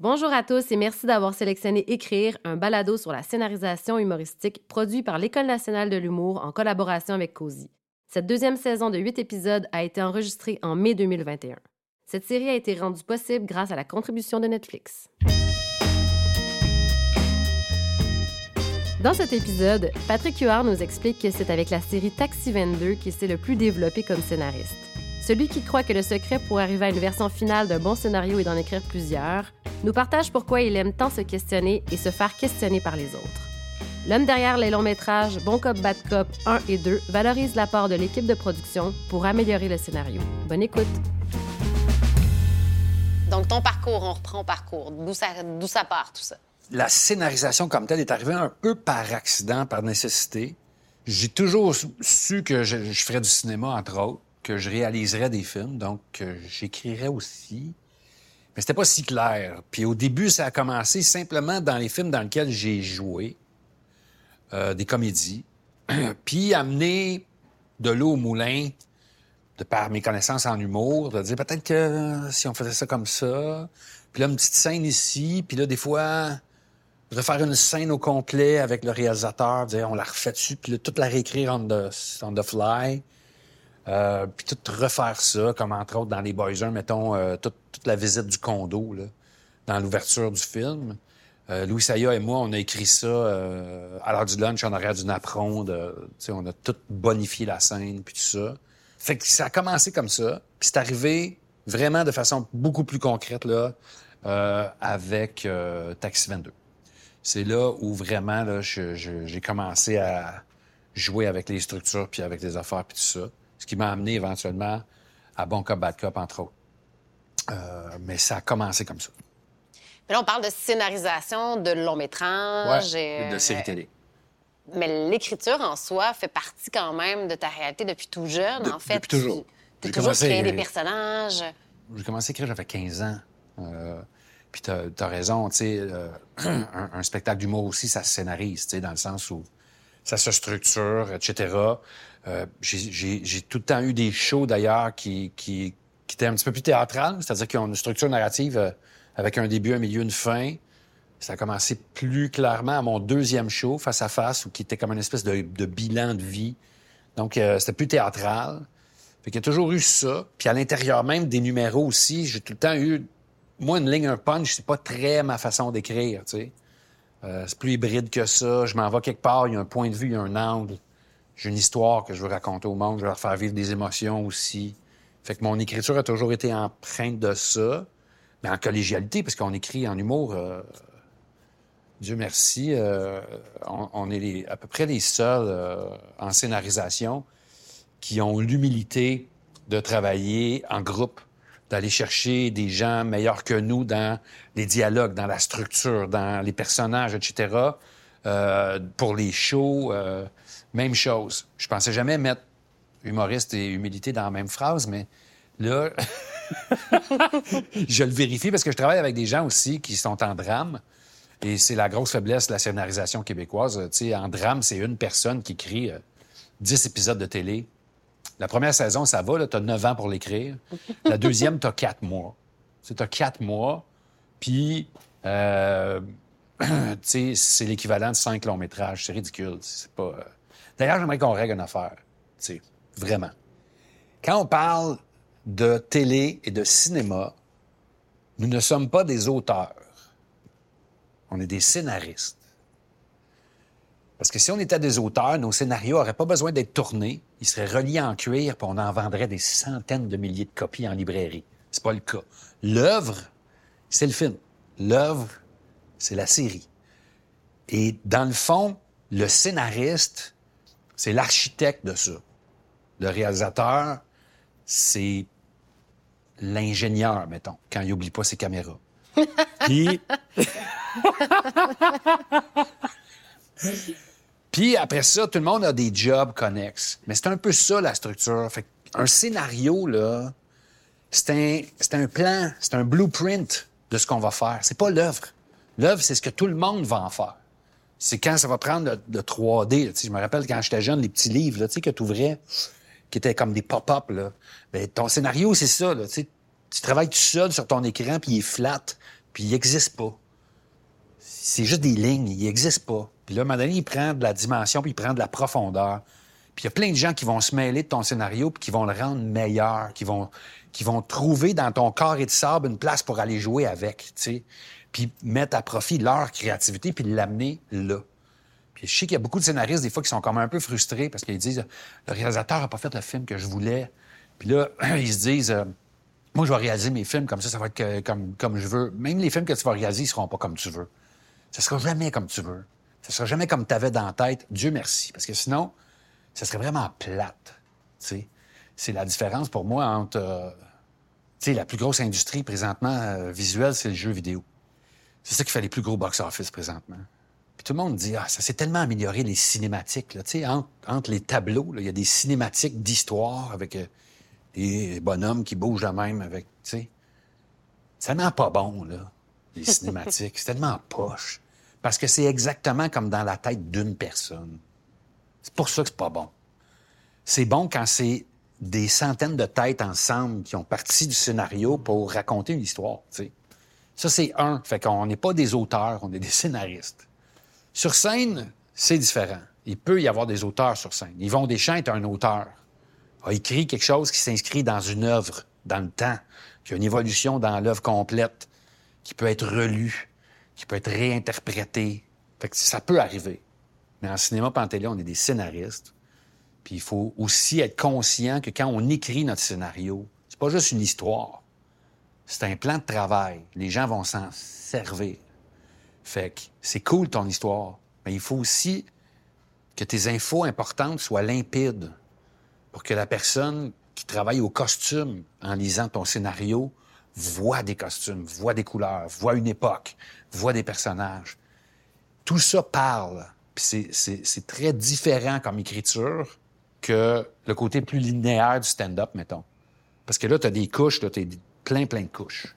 Bonjour à tous et merci d'avoir sélectionné Écrire, un balado sur la scénarisation humoristique produit par l'École nationale de l'humour en collaboration avec COSI. Cette deuxième saison de huit épisodes a été enregistrée en mai 2021. Cette série a été rendue possible grâce à la contribution de Netflix. Dans cet épisode, Patrick Huard nous explique que c'est avec la série Taxi 22 qu'il s'est le plus développé comme scénariste. Celui qui croit que le secret pour arriver à une version finale d'un bon scénario est d'en écrire plusieurs, nous partage pourquoi il aime tant se questionner et se faire questionner par les autres. L'homme derrière les longs métrages Bon Cop, Bad Cop 1 et 2 valorise l'apport de l'équipe de production pour améliorer le scénario. Bonne écoute! Donc, ton parcours, on reprend parcours. D'où ça, d'où ça part, tout ça? La scénarisation comme telle est arrivée un peu par accident, par nécessité. J'ai toujours su que je, je ferais du cinéma, entre autres, que je réaliserais des films, donc que j'écrirais aussi. Mais c'était pas si clair. Puis au début, ça a commencé simplement dans les films dans lesquels j'ai joué, euh, des comédies, puis amener de l'eau au moulin de par mes connaissances en humour, de dire peut-être que euh, si on faisait ça comme ça, puis là, une petite scène ici, puis là, des fois, refaire une scène au complet avec le réalisateur, dire on la refait dessus, puis là, toute la réécrire on the, on the fly. Euh, puis tout refaire ça, comme entre autres dans les Boys mettons, euh, toute, la visite du condo, là, dans l'ouverture du film. Euh, Louis Saya et moi, on a écrit ça à l'heure du lunch en arrière du napperon. De, on a tout bonifié la scène, puis tout ça. Fait que ça a commencé comme ça, puis c'est arrivé vraiment de façon beaucoup plus concrète là, avec Taxi 22. C'est là où vraiment là, j'ai commencé à jouer avec les structures, puis avec les affaires, puis tout ça ce qui m'a amené éventuellement à Bon Cop, Bad Cop, entre autres. Euh, mais ça a commencé comme ça. Mais là, on parle de scénarisation, de long métrage. Ouais, et, de série télé. Mais l'écriture en soi fait partie quand même de ta réalité depuis tout jeune, de, en fait. Depuis toujours. Tu as toujours créé des personnages. J'ai commencé à écrire, j'avais 15 ans. Euh, puis tu as, raison, tu sais, euh, un, un, spectacle d'humour aussi, ça se scénarise, tu sais, dans le sens où ça se structure, etc. Euh, j'ai tout le temps eu des shows, d'ailleurs, qui, étaient un petit peu plus théâtrales, c'est-à-dire qu'ils ont une structure narrative euh, avec un début, un milieu, une fin. Ça a commencé plus clairement à mon deuxième show, Face à Face, où qui était comme une espèce de, bilan de vie. Donc, euh, c'était plus théâtral. Fait qu'il y a toujours eu ça. Puis à l'intérieur même des numéros aussi, j'ai tout le temps eu... Moi, une ligne, un punch, c'est pas très ma façon d'écrire, c'est plus hybride que ça. Je m'en vais quelque part, il y a un point de vue, il y a un angle. J'ai une histoire que je veux raconter au monde, je veux leur faire vivre des émotions aussi. Fait que mon écriture a toujours été empreinte de ça, mais en collégialité, parce qu'on écrit en humour. Euh, Dieu merci, euh, on, est à peu près les seuls euh, en scénarisation qui ont l'humilité de travailler en groupe d'aller chercher des gens meilleurs que nous dans les dialogues, dans la structure, dans les personnages, etc. Pour les shows, même chose. Je pensais jamais mettre humoriste et humilité dans la même phrase, mais là, je le vérifie parce que je travaille avec des gens aussi qui sont en drame. Et c'est la grosse faiblesse de la scénarisation québécoise. Sais, en drame, c'est une personne qui écrit euh, 10 épisodes de télé la première saison, ça va, tu as 9 ans pour l'écrire. La deuxième, tu as 4 mois. Tu as 4 mois, puis euh, c'est l'équivalent de 5 longs métrages. C'est ridicule. C'est pas. Euh... D'ailleurs, j'aimerais qu'on règle une affaire. sais, vraiment. Quand on parle de télé et de cinéma, nous ne sommes pas des auteurs. On est des scénaristes. Parce que si on était des auteurs, nos scénarios n'auraient pas besoin d'être tournés. Ils seraient reliés en cuir, puis on en vendrait des centaines de milliers de copies en librairie. C'est pas le cas. L'œuvre, c'est le film. L'œuvre, c'est la série. Et dans le fond, le scénariste, c'est l'architecte de ça. Le réalisateur, c'est l'ingénieur, mettons, quand il oublie pas ses caméras. Puis... Puis après ça, tout le monde a des jobs connexes. Mais c'est un peu ça, la structure. Fait un scénario, là, c'est un, un plan, c'est un blueprint de ce qu'on va faire. C'est pas l'œuvre. L'œuvre, c'est ce que tout le monde va en faire. C'est quand ça va prendre le, 3D. je me rappelle quand j'étais jeune, les petits livres là, que tu ouvrais, qui étaient comme des pop-up. Ben, ton scénario, c'est ça. Là, tu travailles tout seul sur ton écran, puis il est flat. puis il n'existe pas. C'est juste des lignes, il n'existe pas. Puis là, à un moment donné, il prend de la dimension, puis il prend de la profondeur. Puis il y a plein de gens qui vont se mêler de ton scénario, puis qui vont le rendre meilleur, qui vont, qui vont trouver dans ton corps et de sable une place pour aller jouer avec, sais. Puis mettre à profit leur créativité, puis l'amener là. Puis je sais qu'il y a beaucoup de scénaristes, des fois, qui sont comme un peu frustrés parce qu'ils disent le réalisateur n'a pas fait le film que je voulais. Puis là, ils se disent moi, je vais réaliser mes films comme ça, ça va être comme, comme je veux. Même les films que tu vas réaliser, ils seront pas comme tu veux. Ça sera jamais comme tu veux. Ça sera jamais comme tu avais dans la tête. Dieu merci. Parce que sinon, ça serait vraiment plate. tu sais. C'est la différence pour moi entre. euh, la plus grosse industrie présentement euh, visuelle, c'est le jeu vidéo. C'est ça qui fait les plus gros box-office présentement. Puis tout le monde dit, ah, ça s'est tellement amélioré, les cinématiques. Là. Tu sais, entre, entre les tableaux, il y a des cinématiques d'histoire avec euh, des bonhommes qui bougent de même avec, tu sais. C'est tellement pas bon, là, les cinématiques. c'est tellement poche. Parce que c'est exactement comme dans la tête d'une personne. C'est pour ça que c'est pas bon. C'est bon quand c'est des centaines de têtes ensemble qui ont parti du scénario pour raconter une histoire, tu sais. Ça, c'est un. Fait qu'on n'est pas des auteurs, on est des scénaristes. Sur scène, c'est différent. Il peut y avoir des auteurs sur scène. Yvon Deschamps est un auteur. A écrit quelque chose qui s'inscrit dans une œuvre, dans le temps, qui a une évolution dans l'œuvre complète, qui peut être relue, qui peut être réinterprétée. Fait que ça peut arriver. Mais en cinéma, pas en télé, on est des scénaristes. Puis il faut aussi être conscient que quand on écrit notre scénario, c'est pas juste une histoire. C'est un plan de travail. Les gens vont s'en servir. Fait que c'est cool ton histoire, mais il faut aussi que tes infos importantes soient limpides pour que la personne qui travaille au costume en lisant ton scénario voit des costumes, voit des couleurs, voit une époque, voit des personnages. Tout ça parle. C'est- très différent comme écriture que le côté plus linéaire du stand-up, mettons. Parce que là, tu as des couches, tu plein, plein de couches.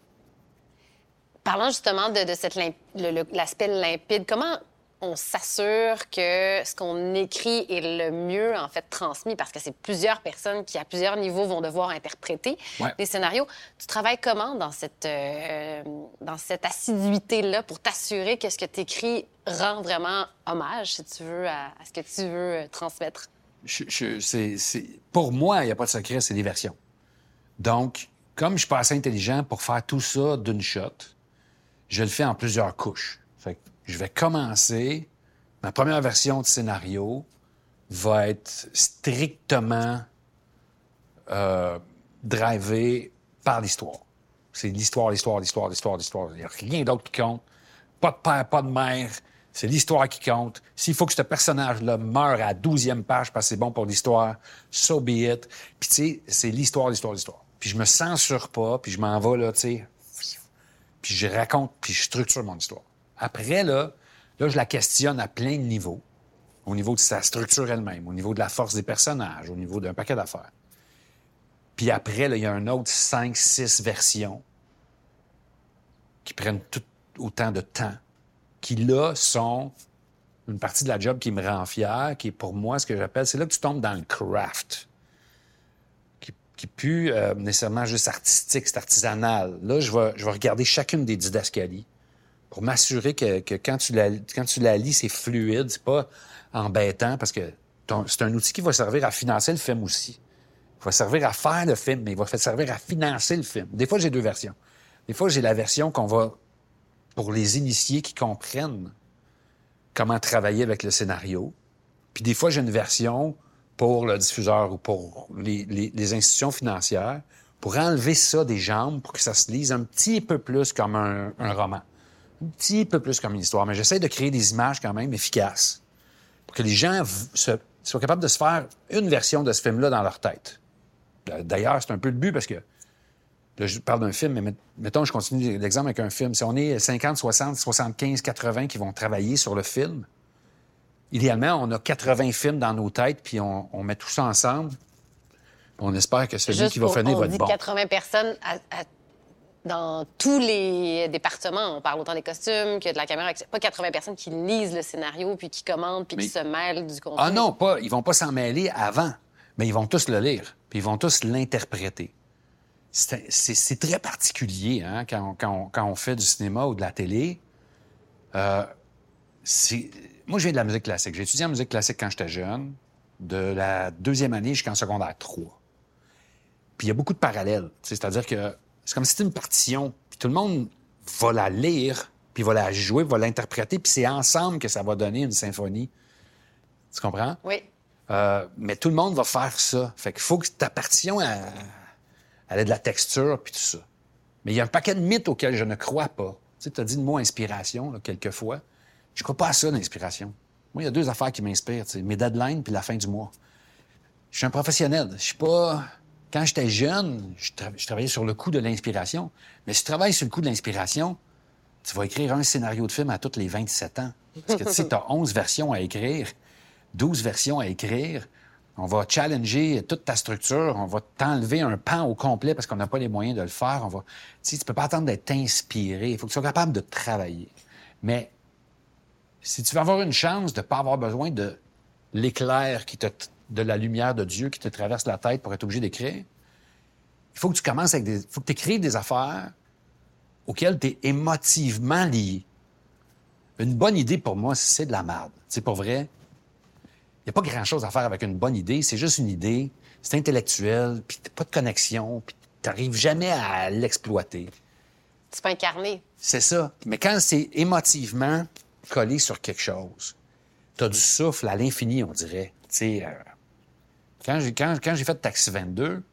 Parlant justement de, de cette lim- l'aspect limpide, comment on s'assure que ce qu'on écrit est le mieux en fait transmis? Parce que c'est plusieurs personnes qui à plusieurs niveaux vont devoir interpréter Ouais. des scénarios. Tu travailles comment dans cette euh, dans cette assiduité là pour t'assurer que ce que tu écris rend vraiment hommage si tu veux à, à ce que tu veux euh, transmettre? Je- pour moi, il n'y a pas de secret, c'est des versions. Donc, comme je suis pas assez intelligent pour faire tout ça d'une shot, je le fais en plusieurs couches. Fait que je vais commencer. Ma première version de scénario va être strictement euh, drivée par l'histoire. C'est l'histoire, l'histoire, l'histoire, l'histoire, l'histoire. Il n'y a rien d'autre qui compte. Pas de père, pas de mère. C'est l'histoire qui compte. S'il faut que ce personnage-là meure à la douzième page parce que c'est bon pour l'histoire, so be it. Puis tu sais, c'est l'histoire, l'histoire, l'histoire. Puis je me censure pas, puis je m'en vais là, tu sais, puis je raconte, puis je structure mon histoire. Après, là, là, je la questionne à plein de niveaux. Au niveau de sa structure elle-même, au niveau de la force des personnages, au niveau d'un paquet d'affaires. Puis après, il y a un autre 5, 6 versions qui prennent tout autant de temps, qui là sont une partie de la job qui me rend fier, qui est pour moi ce que j'appelle, c'est là que tu tombes dans le craft, qui, qui est plus euh, nécessairement juste artistique, c'est artisanal. Là, je vais, regarder chacune des didascalies pour m'assurer que, quand, tu la, lis, c'est fluide, c'est pas embêtant, parce que c'est un outil qui va servir à financer le film aussi. Il va servir à faire le film, mais il va servir à financer le film. Des fois, j'ai deux versions. Des fois, j'ai la version qu'on va, pour les initiés qui comprennent comment travailler avec le scénario. Puis des fois, j'ai une version pour le diffuseur ou pour les, institutions financières pour enlever ça des jambes pour que ça se lise un petit peu plus comme un, roman. Un petit peu plus comme une histoire. Mais j'essaie de créer des images quand même efficaces pour que les gens soient capables de se faire une version de ce film-là dans leur tête. D'ailleurs, c'est un peu le but parce que Là, je parle d'un film, mais met- mettons, je continue l'exemple avec un film. Si on est 50, 60, 75, 80 qui vont travailler sur le film, idéalement, on a 80 films dans nos têtes, puis on, on met tout ça ensemble. On espère que celui Juste qui va pour- finir on va être bon. 80 personnes à- à- dans tous les départements. On parle autant des costumes que de la caméra. Pas 80 personnes qui lisent le scénario, puis qui commandent, puis qui se mêlent du contenu. Ah non, pas. Ils vont pas s'en mêler avant, mais ils vont tous le lire, puis ils vont tous l'interpréter. c'est très particulier hein, quand, on, quand, on, quand, on, fait du cinéma ou de la télé. Euh, moi, je viens de la musique classique. J'ai étudié en musique classique quand j'étais jeune, de la deuxième année jusqu'en secondaire 3. Puis il y a beaucoup de parallèles. C'est-à-dire que c'est comme si c'était une partition, puis tout le monde va la lire, puis va la jouer, va l'interpréter, puis c'est ensemble que ça va donner une symphonie. Tu comprends? Oui. Euh, mais tout le monde va faire ça. Fait qu'il faut que ta partition elle, elle ait de la texture, puis tout ça. Mais il y a un paquet de mythes auxquels je ne crois pas. Tu sais, as dit le mot inspiration, là, quelquefois. Je crois pas à ça, l'inspiration. Moi, il y a deux affaires qui m'inspirent, mes deadlines puis la fin du mois. Je suis un professionnel. Je suis pas... Quand j'étais jeune, je, travaillais sur le coup de l'inspiration. Mais si tu travailles sur le coup de l'inspiration, tu vas écrire un scénario de film à toutes les 27 ans. Parce que tu sais, tu as 11 versions à écrire, 12 versions à écrire. On va challenger toute ta structure, on va t'enlever un pan au complet parce qu'on n'a pas les moyens de le faire. Tu sais, tu peux pas attendre d'être inspiré. Il faut que tu sois capable de travailler. Mais si tu veux avoir une chance de ne pas avoir besoin de l'éclair qui te, de la lumière de Dieu qui te traverse la tête pour être obligé d'écrire, il faut que tu commences avec des, il faut que tu écrives des affaires auxquelles tu es émotivement lié. Une bonne idée pour moi, c'est de la merde. C'est pour vrai. Il n'y a pas grand-chose à faire avec une bonne idée. C'est juste une idée. C'est intellectuel, puis pas de connexion, puis n'arrives jamais à l'exploiter. C'est pas incarné. C'est ça. Mais quand c'est émotivement, collé sur quelque chose. Tu as du souffle à l'infini, on dirait. Euh, quand j'ai quand, fait Taxi 22,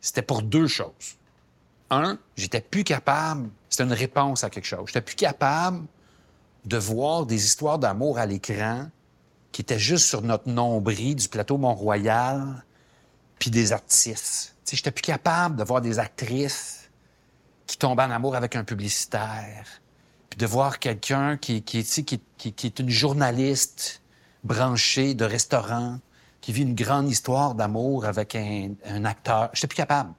c'était pour deux choses. Un, j'étais plus capable, c'était une réponse à quelque chose. J'étais plus capable de voir des histoires d'amour à l'écran qui étaient juste sur notre nombril du plateau Mont-Royal, puis des artistes. J'étais plus capable de voir des actrices qui tombent en amour avec un publicitaire de voir quelqu'un qui, est une journaliste branchée de restaurant, qui vit une grande histoire d'amour avec un, un acteur. J'étais plus capable.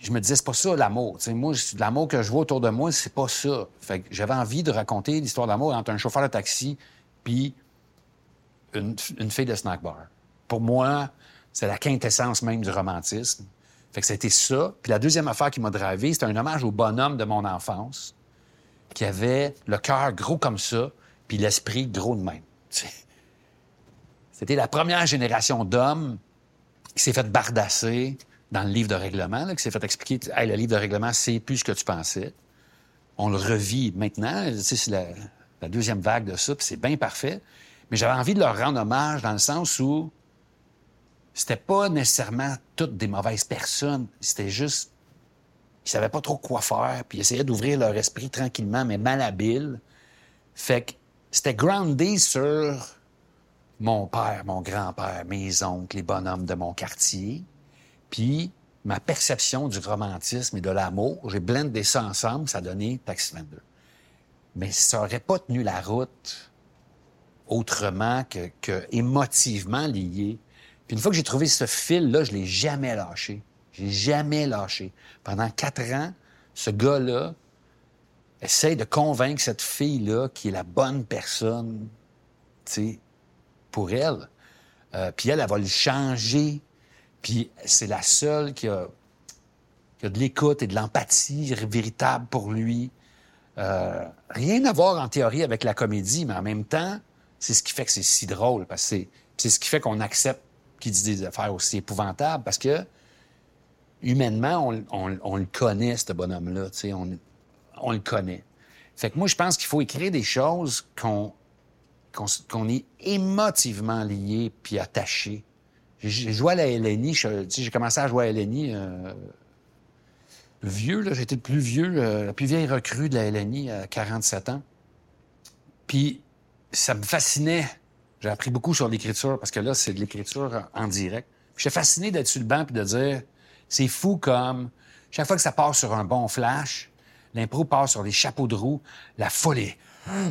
Je me disais, c'est pas ça l'amour. Moi, l'amour que je vois autour de moi, c'est pas ça. Fait que j'avais envie de raconter l'histoire d'amour entre un chauffeur de taxi puis une, fille de snack bar. Pour moi, c'est la quintessence même du romantisme. Fait que c'était ça. Puis la deuxième affaire qui m'a dravé, c'était un hommage au bonhomme de mon enfance qui avait le cœur gros comme ça, puis l'esprit gros de même. C'était la première génération d'hommes qui s'est fait bardasser dans le livre de règlement, qui s'est fait expliquer hey, le livre de règlement, c'est plus ce que tu pensais. On le revit maintenant. C'est la, la, deuxième vague de ça, puis c'est bien parfait. Mais j'avais envie de leur rendre hommage dans le sens où c'était pas nécessairement toutes des mauvaises personnes. C'était juste ils savaient pas trop quoi faire, puis ils essayaient d'ouvrir leur esprit tranquillement, mais malhabile. Fait que c'était groundé sur mon père, mon grand-père, mes oncles, les bonhommes de mon quartier, puis ma perception du romantisme et de l'amour. J'ai blendé ça ensemble, ça a donné Taxi 22. Mais ça aurait pas tenu la route autrement que, émotivement lié. Puis une fois que j'ai trouvé ce fil-là, je l'ai jamais lâché. J'ai jamais lâché. Pendant quatre ans, ce gars-là essaye de convaincre cette fille-là qui est la bonne personne, tu sais, pour elle. Euh, puis elle, elle va le changer. Puis c'est la seule qui a, de l'écoute et de l'empathie véritable pour lui. Euh, rien à voir en théorie avec la comédie, mais en même temps, c'est ce qui fait que c'est si drôle, parce que c'est ce qui fait qu'on accepte qu'il dise des affaires aussi épouvantables, parce que humainement, on, le connaît, ce bonhomme-là. On, on le connaît. Fait que moi, je pense qu'il faut écrire des choses qu'on est émotivement lié puis attaché. J'ai joué à la LNI, j'ai commencé à jouer à LNI euh, vieux, j'étais le plus vieux, la plus vieille recrue de la LNI à 47 ans. Puis ça me fascinait. J'ai appris beaucoup sur l'écriture parce que là, c'est de l'écriture en direct. J'étais fasciné d'être sur le banc puis de dire c'est fou comme chaque fois que ça part sur un bon flash, l'impro part sur les chapeaux de roue, la folie.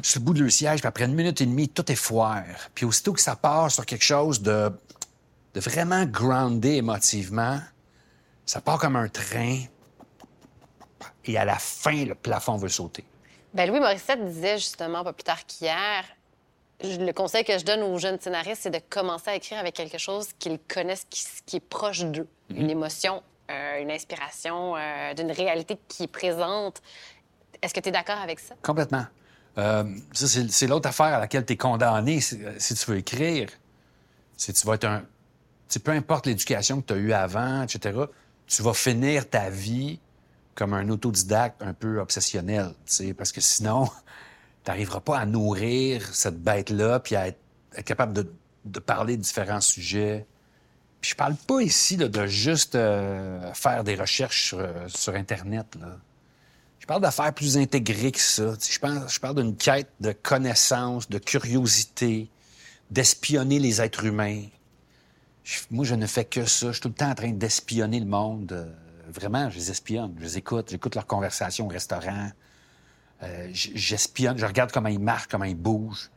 Sur le bout de le siège, puis après une minute et demie, tout est foire. Puis aussitôt que ça part sur quelque chose de, de vraiment groundé émotivement, ça part comme un train. Et à la fin, le plafond veut sauter. Ben Louis Morissette disait justement pas plus tard qu'hier, le conseil que je donne aux jeunes scénaristes, c'est de commencer à écrire avec quelque chose qu'ils connaissent, qui, est proche d'eux. Mhm. Une émotion euh, une inspiration euh, d'une réalité qui est présente. Est-ce que tu es d'accord avec ça? Complètement. Euh, ça, c'est l'autre affaire à laquelle tu es condamné si, si tu veux écrire. C'est tu vas être un. peu importe l'éducation que tu as eue avant, etc., tu vas finir ta vie comme un autodidacte un peu obsessionnel, parce que sinon, tu n'arriveras pas à nourrir cette bête-là puis à être, capable de, de parler de différents sujets. Puis je parle pas ici de juste euh, faire des recherches sur, euh, sur Internet. Je parle d'affaires plus intégrées que ça. Je parle, je parle d'une quête de connaissance, de curiosité, d'espionner les êtres humains. Moi, je ne fais que ça. Je suis tout le temps en train d'espionner le monde. Euh, vraiment, je les espionne. Je les écoute. J'écoute leurs conversations au restaurant. Euh, J'espionne. Je regarde comment ils marchent, comment ils bougent.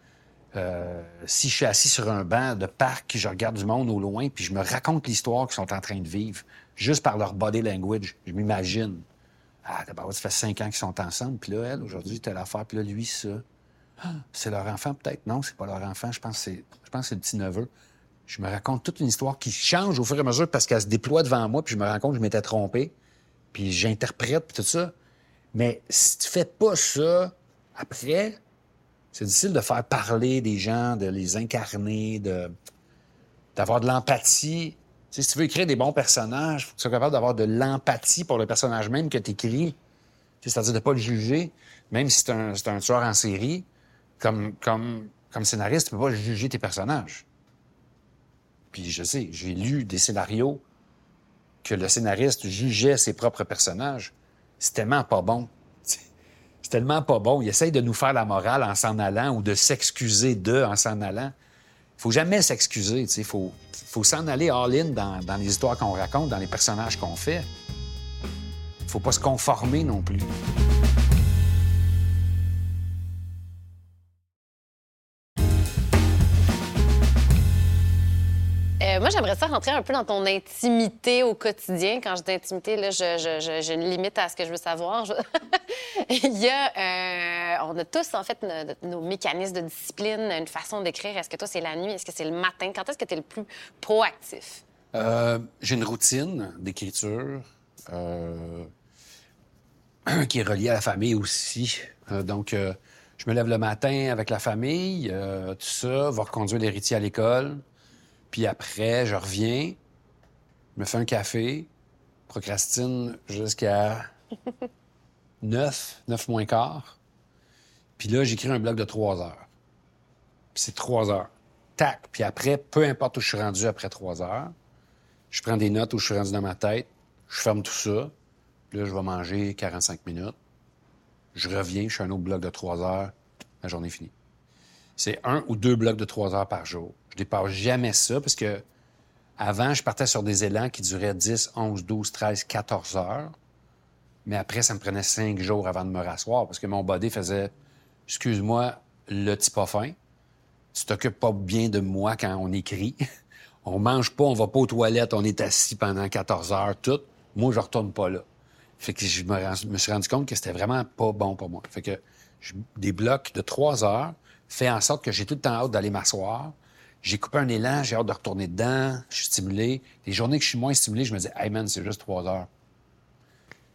Euh, si je suis assis sur un banc de parc, je regarde du monde au loin, puis je me raconte l'histoire qu'ils sont en train de vivre, juste par leur body language. Je m'imagine. Ah, d'abord, ça fait cinq ans qu'ils sont ensemble, puis là, elle, aujourd'hui, telle affaire, puis là, lui, ça. Ah, c'est leur enfant, peut-être? Non, c'est pas leur enfant. Je pense que c'est, je pense c'est le petit-neveu. Je me raconte toute une histoire qui change au fur et à mesure parce qu'elle se déploie devant moi, puis je me rends compte que je m'étais trompé, puis j'interprète, puis tout ça. Mais si tu fais pas ça, après, c'est difficile de faire parler des gens, de les incarner, d'avoir de l'empathie. Si tu veux écrire des bons personnages, faut que tu sois capable d'avoir de l'empathie pour le personnage même que tu écris. C'est-à-dire de ne pas le juger, même si c'est un, un tueur en série. Comme, comme, comme scénariste, tu peux pas juger tes personnages. Puis je sais, j'ai lu des scénarios que le scénariste jugeait ses propres personnages. C'est tellement pas bon. C'est tellement pas bon. Il essaye de nous faire la morale en s'en allant ou de s'excuser d'eux en s'en allant. Il faut jamais s'excuser. Il faut, faut s'en aller all-in dans, dans les histoires qu'on raconte, dans les personnages qu'on fait. Il faut pas se conformer non plus. J'aimerais ça rentrer un peu dans ton intimité au quotidien. Quand je dis intimité, là, j'ai une limite à ce que je veux savoir. Il y a, euh, on a tous, en fait, no- nos mécanismes de discipline, une façon d'écrire. Est-ce que toi, c'est la nuit? Est-ce que c'est le matin? Quand est-ce que tu es le plus proactif? Euh, j'ai une routine d'écriture euh, qui est reliée à la famille aussi. Donc, je me lève le matin avec la famille, tout ça, va reconduire l'héritier à l'école. Puis après, je reviens, me fais un café, procrastine jusqu'à 9, 9 moins quart. Puis là, j'écris un bloc de 3 heures. Puis c'est 3 heures. Tac. Puis après, peu importe où je suis rendu après 3 heures, je prends des notes où je suis rendu dans ma tête, je ferme tout ça. Puis là, je vais manger 45 minutes. Je reviens, je fais un autre bloc de 3 heures, la journée est finie. C'est un ou deux blocs de 3 heures par jour. Je dépasse jamais ça parce que avant, je partais sur des élans qui duraient 10, 11, 12, 13, 14 heures. Mais après, ça me prenait 5 jours avant de me rasseoir parce que mon body faisait Excuse-moi, le petit pas fin. Tu t'occupes pas bien de moi quand on écrit. On mange pas, on va pas aux toilettes, on est assis pendant 14 heures, tout. Moi, je retourne pas là. Fait que je me, suis rendu compte que c'était vraiment pas bon pour moi. Fait que je- des blocs de 3 heures fait en sorte que j'ai tout le temps hâte d'aller m'asseoir. J'ai coupé un élan, j'ai hâte de retourner dedans, je suis stimulé. Les journées que je suis moins stimulé, je me dis, hey man, c'est juste 3 heures.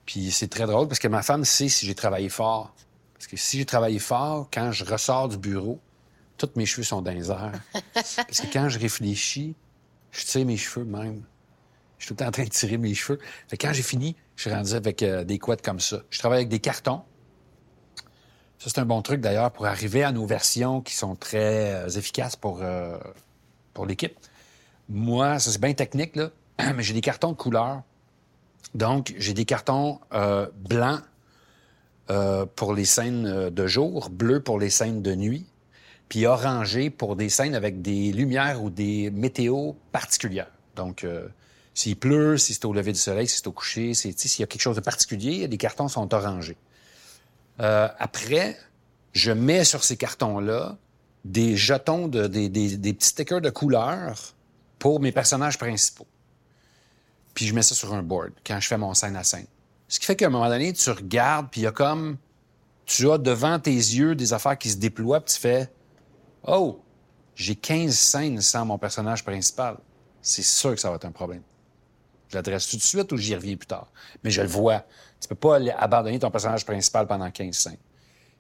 Puis c'est très drôle parce que ma femme sait si j'ai travaillé fort. Parce que si j'ai travaillé fort, quand je ressors du bureau, tous mes cheveux sont dans les airs. Parce que quand je réfléchis, je tire mes cheveux même. Je suis tout le temps en train de tirer mes cheveux. Fait que quand j'ai fini, je suis rendu avec euh, des couettes comme ça. Je travaille avec des cartons. Ça, c'est un bon truc d'ailleurs pour arriver à nos versions qui sont très euh, efficaces pour, euh, pour l'équipe. Moi, ça c'est bien technique, là, mais j'ai des cartons de couleur. Donc, j'ai des cartons euh, blancs pour les scènes de jour, bleu pour les scènes de nuit, puis orangé pour des scènes avec des lumières ou des météos particulières. Donc, s'il pleut, si c'est au lever du soleil, si c'est au coucher, s'il y a quelque chose de particulier, les cartons sont orangés. Euh, après, je mets sur ces cartons-là des jetons, de, des, petits stickers de couleur pour mes personnages principaux. Puis je mets ça sur un board quand je fais mon scène à scène. Ce qui fait qu'à un moment donné, tu regardes, puis il y a comme... Tu as devant tes yeux des affaires qui se déploient, puis tu fais « Oh, j'ai 15 scènes sans mon personnage principal. » C'est sûr que ça va être un problème. Je l'adresse tout de suite ou j'y reviens plus tard? Mais je le vois. Tu peux pas abandonner ton personnage principal pendant 15 scènes.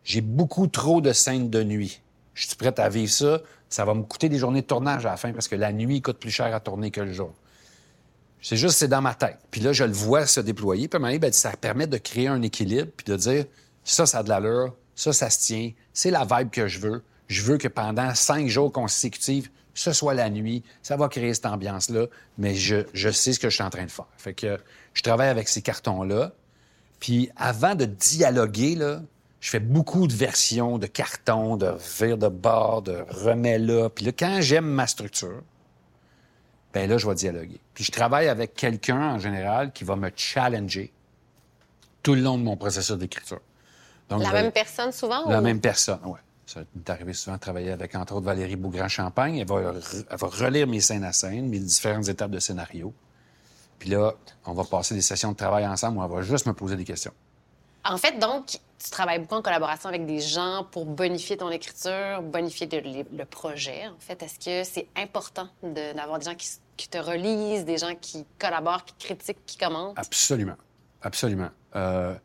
J'ai beaucoup trop de scènes de nuit. Je suis prête à vivre ça. Ça va me coûter des journées de tournage à la fin parce que la nuit coûte plus cher à tourner que le jour. C'est juste, c'est dans ma tête. Puis là, je le vois se déployer. Puis à un moment donné, ben, ça permet de créer un équilibre puis de dire, ça, ça a de l'allure, ça, ça se tient, c'est la vibe que je veux. Je veux que pendant cinq jours consécutifs, ce soit la nuit, ça va créer cette ambiance-là, mais je, je sais ce que je suis en train de faire. Fait que je travaille avec ces cartons-là. Puis avant de dialoguer, là, je fais beaucoup de versions de cartons, de vire de bord, de remets là. Puis là, quand j'aime ma structure, ben là, je vais dialoguer. Puis je travaille avec quelqu'un en général qui va me challenger tout le long de mon processus d'écriture. la même personne souvent? La même personne, oui. Ça m'est arrivé souvent de travailler avec, entre autres, Valérie Bougrand-Champagne. Elle va, elle va relire mes scènes à scène, mes différentes étapes de scénario. Puis là, on va passer des sessions de travail ensemble où elle va juste me poser des questions. En fait, donc, tu travailles beaucoup en collaboration avec des gens pour bonifier ton écriture, bonifier le, projet. En fait, est-ce que c'est important d'avoir des gens qui, qui, te relisent, des gens qui collaborent, qui critiquent, qui commentent? Absolument. Absolument. Euh,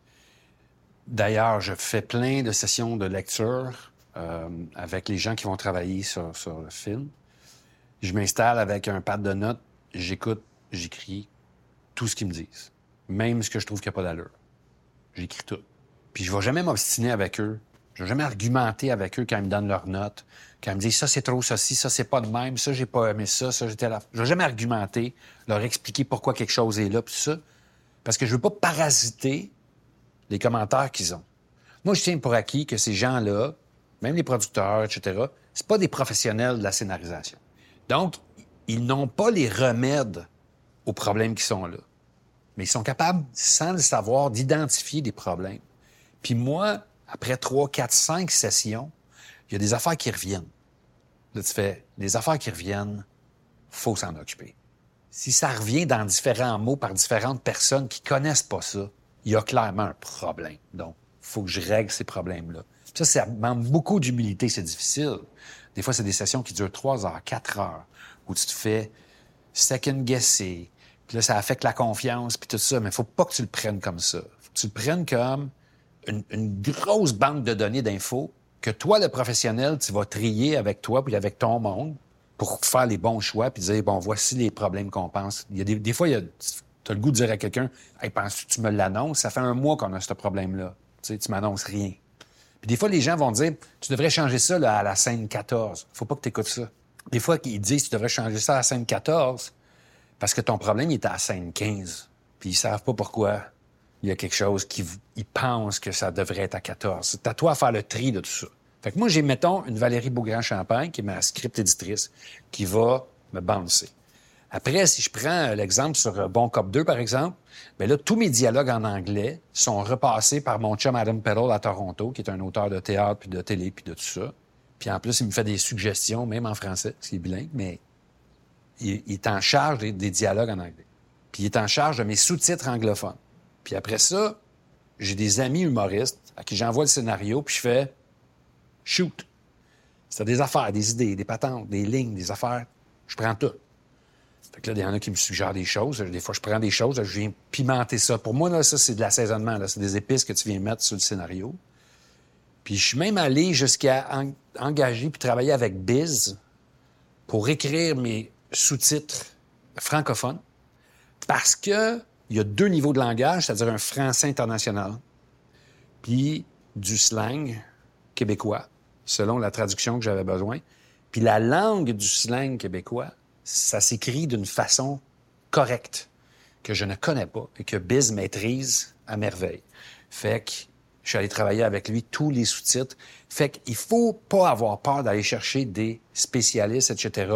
D'ailleurs, je fais plein de sessions de lecture euh, avec les gens qui vont travailler sur, le film. Je m'installe avec un pad de notes, j'écoute, j'écris tout ce qu'ils me disent, même ce que je trouve qu'il n'y a pas d'allure. J'écris tout. Puis je vais jamais m'obstiner avec eux. Je vais jamais argumenter avec eux quand ils me donnent leurs notes, quand ils me disent ça c'est trop, si, ça c'est pas de même, ça j'ai pas aimé ça, ça j'étais là. Je vais jamais argumenter, leur expliquer pourquoi quelque chose est là, puis ça, parce que je veux pas parasiter les commentaires qu'ils ont. Moi, je tiens pour acquis que ces gens-là, même les producteurs, etc., c'est pas des professionnels de la scénarisation. Donc, ils n'ont pas les remèdes aux problèmes qui sont là. Mais ils sont capables, sans le savoir, d'identifier des problèmes. Puis moi, après trois, quatre, cinq sessions, il y a des affaires qui reviennent. Là, tu fais, les affaires qui reviennent, faut s'en occuper. Si ça revient dans différents mots par différentes personnes qui connaissent pas ça, il y a clairement un problème. Donc, faut que je règle ces problèmes-là. Ça, ça demande beaucoup d'humilité, c'est difficile. Des fois, c'est des sessions qui durent trois heures, quatre heures, où tu te fais second-guesser, puis là, ça affecte la confiance, puis tout ça, mais faut pas que tu le prennes comme ça. Faut que tu le prennes comme une, grosse banque de données d'infos que toi, le professionnel, tu vas trier avec toi puis avec ton monde pour faire les bons choix puis dire, bon, voici les problèmes qu'on pense. Il y a des, fois, tu as le goût de dire à quelqu'un, hey, penses-tu que tu me l'annonces? Ça fait un mois qu'on a ce problème-là. Tu sais, tu m'annonces rien. Puis des fois, les gens vont dire, tu devrais changer ça à la scène 14. Faut pas que tu écoutes ça. Des fois, ils disent, tu devrais changer ça à la scène 14 parce que ton problème, il est à la scène 15. Puis ils savent pas pourquoi il y a quelque chose qui ils pensent que ça devrait être à 14. C'est à toi à faire le tri de tout ça. Fait que moi, j'ai, mettons, une Valérie Beaugrand-Champagne, qui est ma script éditrice, qui va me bouncer. Après, si je prends l'exemple sur euh, Bon Cop 2, par exemple, bien là, tous mes dialogues en anglais sont repassés par mon chum Adam Peddle à Toronto, qui est un auteur de théâtre, puis de télé, puis de tout ça. Puis en plus, il me fait des suggestions, même en français, ce qui est bilingue, mais il, est en charge des, des dialogues en anglais. Puis il est en charge de mes sous-titres anglophones. Puis après ça, j'ai des amis humoristes à qui j'envoie le scénario, puis je fais shoot. C'est des affaires, des idées, des patentes, des lignes, des affaires. Je prends tout. Fait que là, il y en a qui me suggèrent des choses. Des fois, je prends des choses, je viens pimenter ça. Pour moi, là, ça, c'est de l'assaisonnement. C'est des épices que tu viens mettre sur le scénario. Puis je suis même allé jusqu'à engager puis travailler avec Biz pour écrire mes sous-titres francophones parce que il y a deux niveaux de langage, c'est-à-dire un français international, puis du slang québécois, selon la traduction que j'avais besoin. Puis la langue du slang québécois, ça s'écrit d'une façon correcte, que je ne connais pas et que Biz maîtrise à merveille. Fait que je suis allé travailler avec lui tous les sous-titres. Fait qu'il faut pas avoir peur d'aller chercher des spécialistes, etc.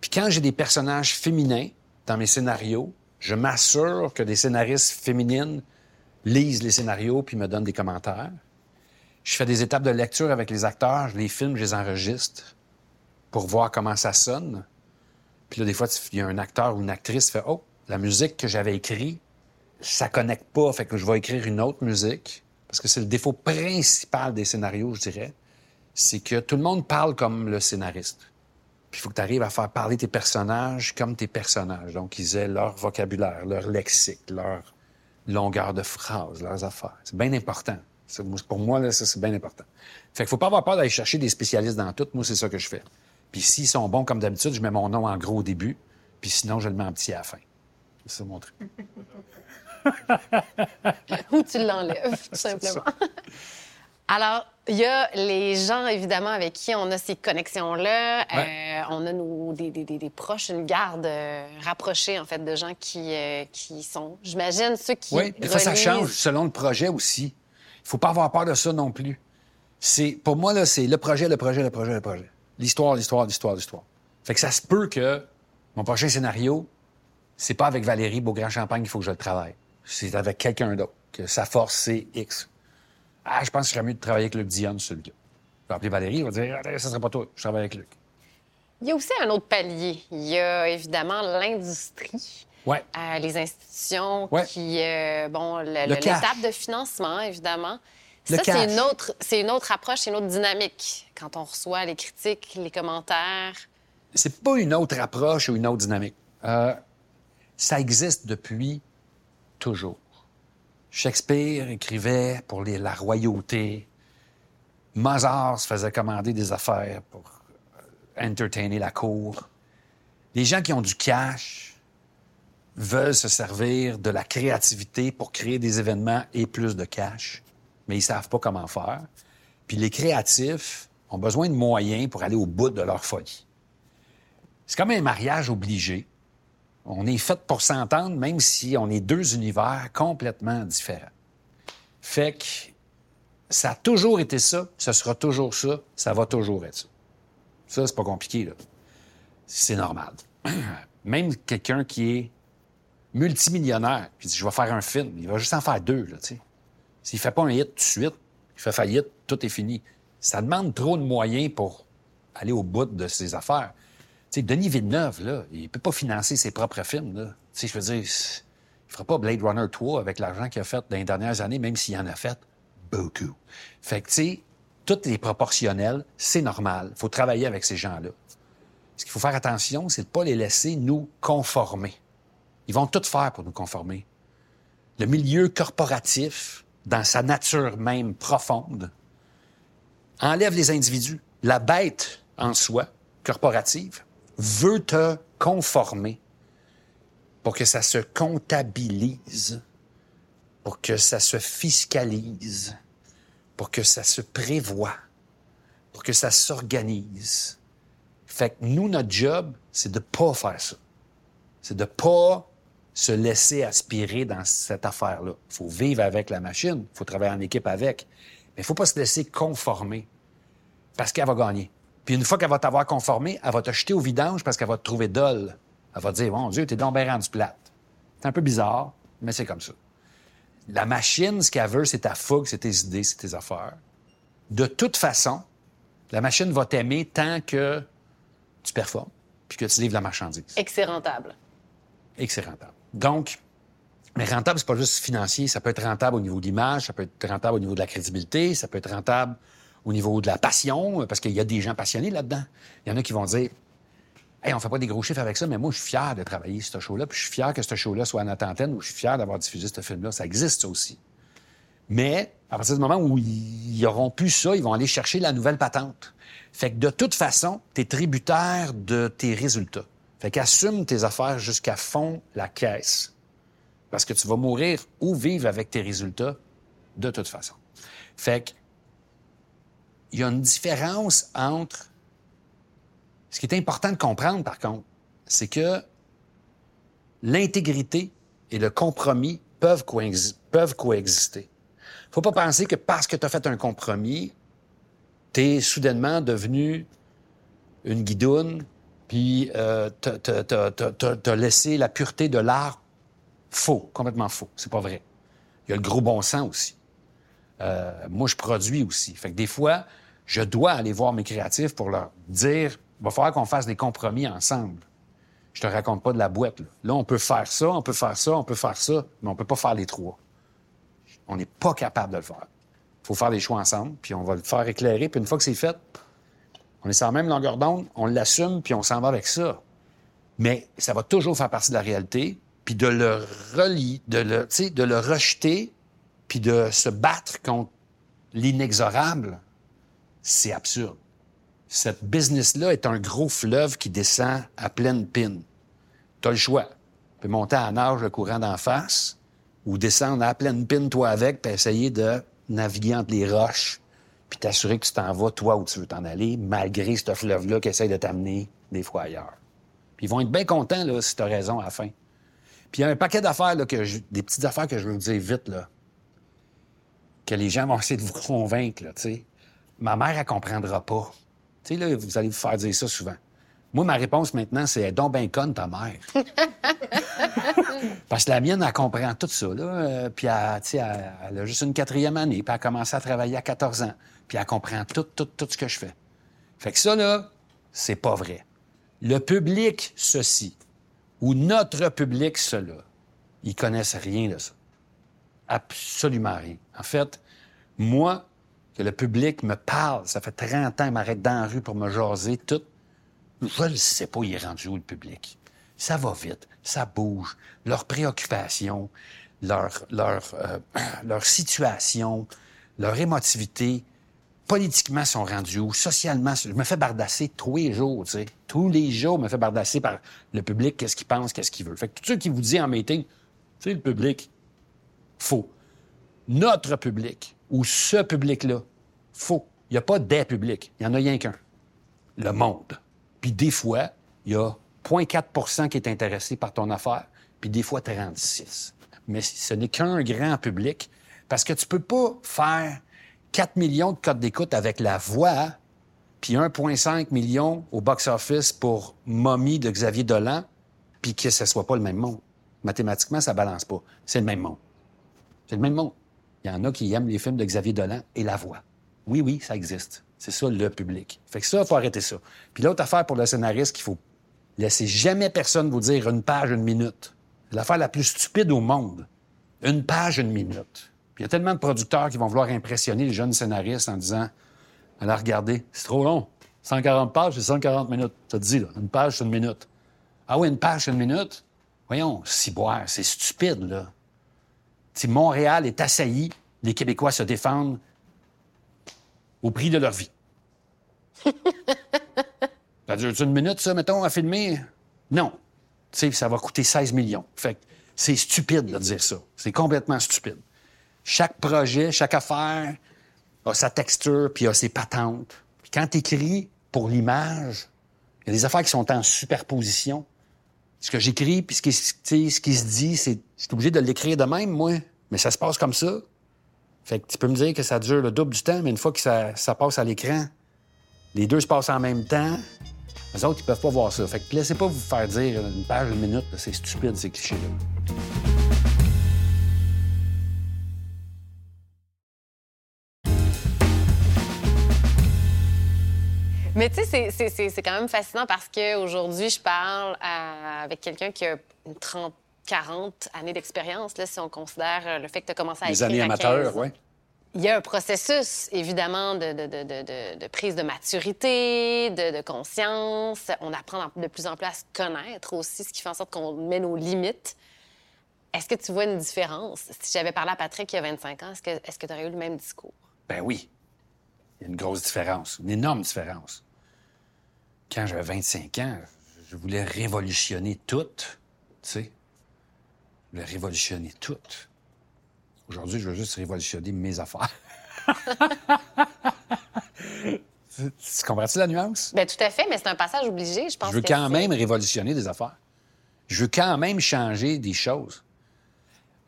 Puis quand j'ai des personnages féminins dans mes scénarios, je m'assure que des scénaristes féminines lisent les scénarios puis me donnent des commentaires. Je fais des étapes de lecture avec les acteurs, les filme, je les enregistre pour voir comment ça sonne. Puis là, des fois, il y a un acteur ou une actrice qui fait Oh, la musique que j'avais écrite, ça connecte pas, fait que je vais écrire une autre musique. Parce que c'est le défaut principal des scénarios, je dirais. C'est que tout le monde parle comme le scénariste. Puis il faut que tu arrives à faire parler tes personnages comme tes personnages. Donc, ils aient leur vocabulaire, leur lexique, leur longueur de phrase, leurs affaires. C'est bien important. Pour moi, ça, c'est bien important. Fait qu'il faut pas avoir peur d'aller chercher des spécialistes dans tout. Moi, c'est ça que je fais. Puis s'ils sont bons comme d'habitude, je mets mon nom en gros au début, puis sinon, je le mets en petit à la fin. C'est mon truc. Ou tu l'enlèves, tout simplement. Alors, il y a les gens, évidemment, avec qui on a ces connexions-là. Euh, on a nos, des, des, des, proches, une garde euh, rapprochée, en fait, de gens qui, euh, qui sont, j'imagine, ceux qui. Oui, des fois, ça change selon le projet aussi. Il faut pas avoir peur de ça non plus. C'est, pour moi, là, c'est le projet, le projet, le projet, le projet. L'histoire, l'histoire, l'histoire, l'histoire. Fait que ça se peut que mon prochain scénario, c'est pas avec Valérie Beaugrand-Champagne qu'il faut que je le travaille. C'est avec quelqu'un d'autre. Que sa force, c'est X. Ah, je pense que ce serait mieux de travailler avec Luc Dion, celui-là. Je vais appeler Valérie, il va dire ah, ça serait pas toi, je travaille avec Luc. Il y a aussi un autre palier. Il y a évidemment l'industrie. Ouais. Euh, les institutions qui. Euh, bon, l'étape de financement, évidemment. Ça, c'est une, autre, c'est une autre approche, c'est une autre dynamique quand on reçoit les critiques, les commentaires. C'est pas une autre approche ou une autre dynamique. Euh, ça existe depuis toujours. Shakespeare écrivait pour les, la royauté. Mozart se faisait commander des affaires pour euh, entertainer la cour. Les gens qui ont du cash veulent se servir de la créativité pour créer des événements et plus de cash, mais ils savent pas comment faire. Puis les créatifs ont besoin de moyens pour aller au bout de leur folie. C'est comme un mariage obligé. On est fait pour s'entendre, même si on est deux univers complètement différents. Fait que ça a toujours été ça, ce sera toujours ça, ça va toujours être ça. Ça, c'est pas compliqué, là. C'est normal. Même quelqu'un qui est multimillionnaire, dit, je vais faire un film, il va juste en faire deux, là, tu sais. S'il fait pas un hit tout de suite, il fait faillite, tout est fini. Ça demande trop de moyens pour aller au bout de ses affaires. Denis Villeneuve, là, il peut pas financer ses propres films. Là. je veux dire, il fera pas Blade Runner 3 avec l'argent qu'il a fait dans les dernières années, même s'il en a fait beaucoup. Fait que, tu sais, tout est proportionnel, c'est normal. Il faut travailler avec ces gens-là. Ce qu'il faut faire attention, c'est de pas les laisser nous conformer. Ils vont tout faire pour nous conformer. Le milieu corporatif, dans sa nature même profonde, enlève les individus. La bête en soi, corporative, veut te conformer pour que ça se comptabilise, pour que ça se fiscalise, pour que ça se prévoit, pour que ça s'organise. Fait que nous, notre job, c'est de pas faire ça. C'est de pas se laisser aspirer dans cette affaire-là. Il faut vivre avec la machine, il faut travailler en équipe avec, mais il faut pas se laisser conformer parce qu'elle va gagner. Puis une fois qu'elle va t'avoir conformé, elle va te jeter au vidange parce qu'elle va te trouver dolle. Elle va te dire, mon Dieu, t'es donc bien rendu plate. C'est un peu bizarre, mais c'est comme ça. La machine, ce qu'elle veut, c'est ta fougue, c'est tes idées, c'est tes affaires. De toute façon, la machine va t'aimer tant que tu performes, puis que tu livres la marchandise. Excellent rentable. Excellent rentable. Donc, mais rentable, c'est pas juste financier. Ça peut être rentable au niveau de l'image, ça peut être rentable au niveau de la crédibilité, ça peut être rentable au niveau de la passion, parce qu'il y a des gens passionnés là-dedans. Il y en a qui vont dire Hey, on fait pas des gros chiffres avec ça, mais moi, je suis fier de travailler ce show-là, puis je suis fier que ce show-là soit à notre antenne, ou je suis fier d'avoir diffusé ce film-là. Ça existe, aussi. Mais, à partir du moment où ils auront plus ça, ils vont aller chercher la nouvelle patente. Fait que de toute façon, tu es tributaire de tes résultats. Fait qu'assume tes affaires jusqu'à fond la caisse. Parce que tu vas mourir ou vivre avec tes résultats de toute façon. Fait que il y a une différence entre... Ce qui est important de comprendre, par contre, c'est que l'intégrité et le compromis peuvent, peuvent coexister. faut pas penser que parce que tu as fait un compromis, tu es soudainement devenu une guidoune, puis euh, t'as laissé la pureté de l'art faux, complètement faux. C'est pas vrai. Il y a le gros bon sens aussi. Euh, moi, je produis aussi. Fait que des fois, je dois aller voir mes créatifs pour leur dire, il va falloir qu'on fasse des compromis ensemble. Je te raconte pas de la boîte. Là. on peut faire ça, on peut faire ça, on peut faire ça, mais on peut pas faire les trois. On n'est pas capable de le faire. Il faut faire les choix ensemble, puis on va le faire éclairer, puis une fois que c'est fait, On est sur même longueur d'onde, on l'assume, puis on s'en va avec ça. Mais ça va toujours faire partie de la réalité, puis de le relier, de le, de le rejeter, puis de se battre contre l'inexorable, c'est absurde. Cette business-là est un gros fleuve qui descend à pleine pine. Tu as le choix. Tu peux monter à nage le courant d'en face ou descendre à pleine pine toi avec puis essayer de naviguer entre les roches puis t'assurer que tu t'en vas toi où tu veux t'en aller malgré ce fleuve-là qui essaie de t'amener des fois ailleurs. Puis ils vont être bien contents là, si tu as raison à la fin. Puis il y a un paquet d'affaires, là, que je- des petites affaires que je veux vous dire vite, là, que les gens vont essayer de vous convaincre, là, tu sais. Ma mère, elle comprendra pas. Tu sais, là, vous allez vous faire dire ça souvent. Moi, ma réponse maintenant, c'est donc ben conne, ta mère. Parce que la mienne, elle comprend tout ça, là. euh, puis, elle, tu sais, elle, elle a juste une quatrième année, puis elle a commencé à travailler à 14 ans. Puis, elle comprend tout, tout, tout ce que je fais. Fait que ça, là, c'est pas vrai. Le public, ceci, ou notre public, cela, ils connaissent rien de ça. Absolument rien. En fait, moi, que le public me parle, ça fait 30 ans, il m'arrête dans la rue pour me jaser, tout. Je ne sais pas, il est rendu où le public. Ça va vite, ça bouge. Leurs préoccupations, leur, leur, euh, leur situation, leur émotivité, politiquement sont rendus où, socialement, je me fais bardasser tous les jours, tu sais. Tous les jours, je me fais bardasser par le public, qu'est-ce qu'il pense, qu'est-ce qu'il veut. Fait que tout ceux qui vous disent en meeting, sais, le public, faux. Notre public, ou ce public-là, faux. Il n'y a pas des publics, il n'y en a rien qu'un. Le monde. Puis des fois, il y a 0,4% qui est intéressé par ton affaire, puis des fois 36. Mais ce n'est qu'un grand public, parce que tu peux pas faire 4 millions de codes d'écoute avec la voix, puis 1,5 million au box-office pour Mommy de Xavier Dolan, puis que ce soit pas le même monde. Mathématiquement, ça balance pas. C'est le même monde. C'est le même monde. Il y en a qui aiment les films de Xavier Dolan et la voix. Oui, oui, ça existe. C'est ça, le public. Fait que ça, faut arrêter ça. Puis l'autre affaire pour le scénariste qu'il faut laisser jamais personne vous dire une page, une minute. C'est l'affaire la plus stupide au monde. Une page, une minute. Puis il y a tellement de producteurs qui vont vouloir impressionner les jeunes scénaristes en disant Alors, regardez, c'est trop long. 140 pages, c'est 140 minutes. Ça te dit, là. Une page, c'est une minute. Ah oui, une page, c'est une minute? Voyons, ciboire, c'est stupide, là. Si Montréal est assailli, les Québécois se défendent au prix de leur vie. ça dure une minute, ça, mettons, à filmer? Non. Tu sais, ça va coûter 16 millions. Fait que c'est stupide de dire ça. C'est complètement stupide. Chaque projet, chaque affaire a sa texture, puis a ses patentes. Puis quand tu écris pour l'image, il y a des affaires qui sont en superposition. Ce que j'écris, puis ce qui, se dit, c'est. Obligé de l'écrire de même, moi. Mais ça se passe comme ça. Fait que tu peux me dire que ça dure le double du temps, mais une fois que ça, passe à l'écran, les deux se passent en même temps. Les autres, ils peuvent pas voir ça. Fait que laissez pas vous faire dire une page, une minute, c'est stupide, ces clichés-là. Mais tu sais, c'est- quand même fascinant parce qu'aujourd'hui, je parle à- avec quelqu'un qui a une 30, 40 années d'expérience, si on considère euh, le fait que tu as commencé à Les écrire années à amateurs, 15 ans. oui. Il y a un processus, évidemment, de, de- de- de- prise de maturité, de, de conscience. On apprend de plus en plus à se connaître aussi, ce qui fait en sorte qu'on met nos limites. Est-ce que tu vois une différence? Si j'avais parlé à Patrick il y a 25 ans, est-ce que tu aurais eu le même discours? Ben oui. Il y a une grosse différence, une énorme différence. Quand j'avais 25 ans, je voulais révolutionner tout, tu sais. Je voulais révolutionner tout. Aujourd'hui, je veux juste révolutionner mes affaires. tu tu comprends-tu la nuance? Bien, tout à fait, mais c'est un passage obligé, je pense. Je veux que quand même révolutionner des affaires. Je veux quand même changer des choses.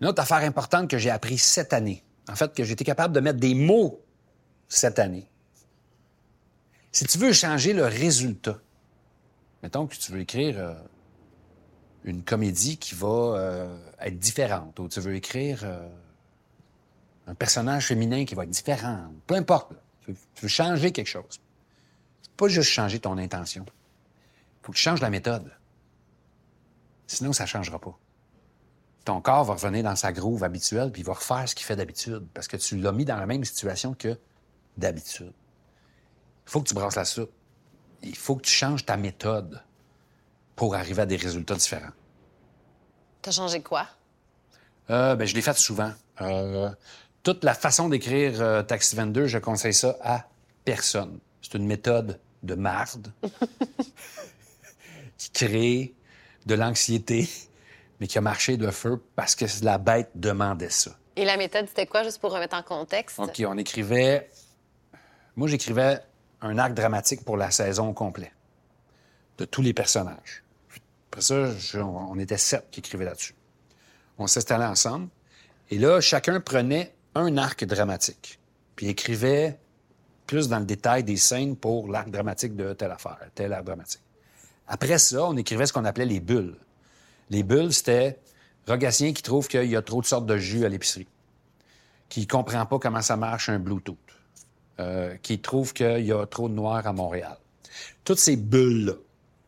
Une autre affaire importante que j'ai appris cette année, en fait, que j'ai été capable de mettre des mots cette année. Si tu veux changer le résultat, mettons que tu veux écrire euh, une comédie qui va euh, être différente, ou tu veux écrire euh, un personnage féminin qui va être différent, peu importe. Tu veux, changer quelque chose. Pas juste changer ton intention. Il faut que tu changes la méthode. Sinon, ça changera pas. Ton corps va revenir dans sa groove habituelle, puis il va refaire ce qu'il fait d'habitude, parce que tu l'as mis dans la même situation que d'habitude. Il faut que tu brasses la soupe. il faut que tu changes ta méthode pour arriver à des résultats différents. T'as changé quoi? Euh, ben, je l'ai fait souvent. Euh, toute la façon d'écrire euh, Taxi 22, je conseille ça à personne. C'est une méthode de marde qui crée de l'anxiété, mais qui a marché de feu parce que la bête demandait ça. Et la méthode, c'était quoi, juste pour remettre en contexte? OK, on écrivait. Moi, j'écrivais un arc dramatique pour la saison au complet, de tous les personnages. Après ça, on était sept qui écrivaient là-dessus. On s'installait ensemble, et là, chacun prenait un arc dramatique, puis écrivait plus dans le détail des scènes pour l'arc dramatique de telle affaire, tel arc dramatique. Après ça, on écrivait ce qu'on appelait les bulles. Les bulles, c'était Rogatien qui trouve qu'il y a trop de sortes de jus à l'épicerie, qui comprend pas comment ça marche un Bluetooth, euh, qui trouve qu'il y a trop de noirs à Montréal. Toutes ces bulles-là.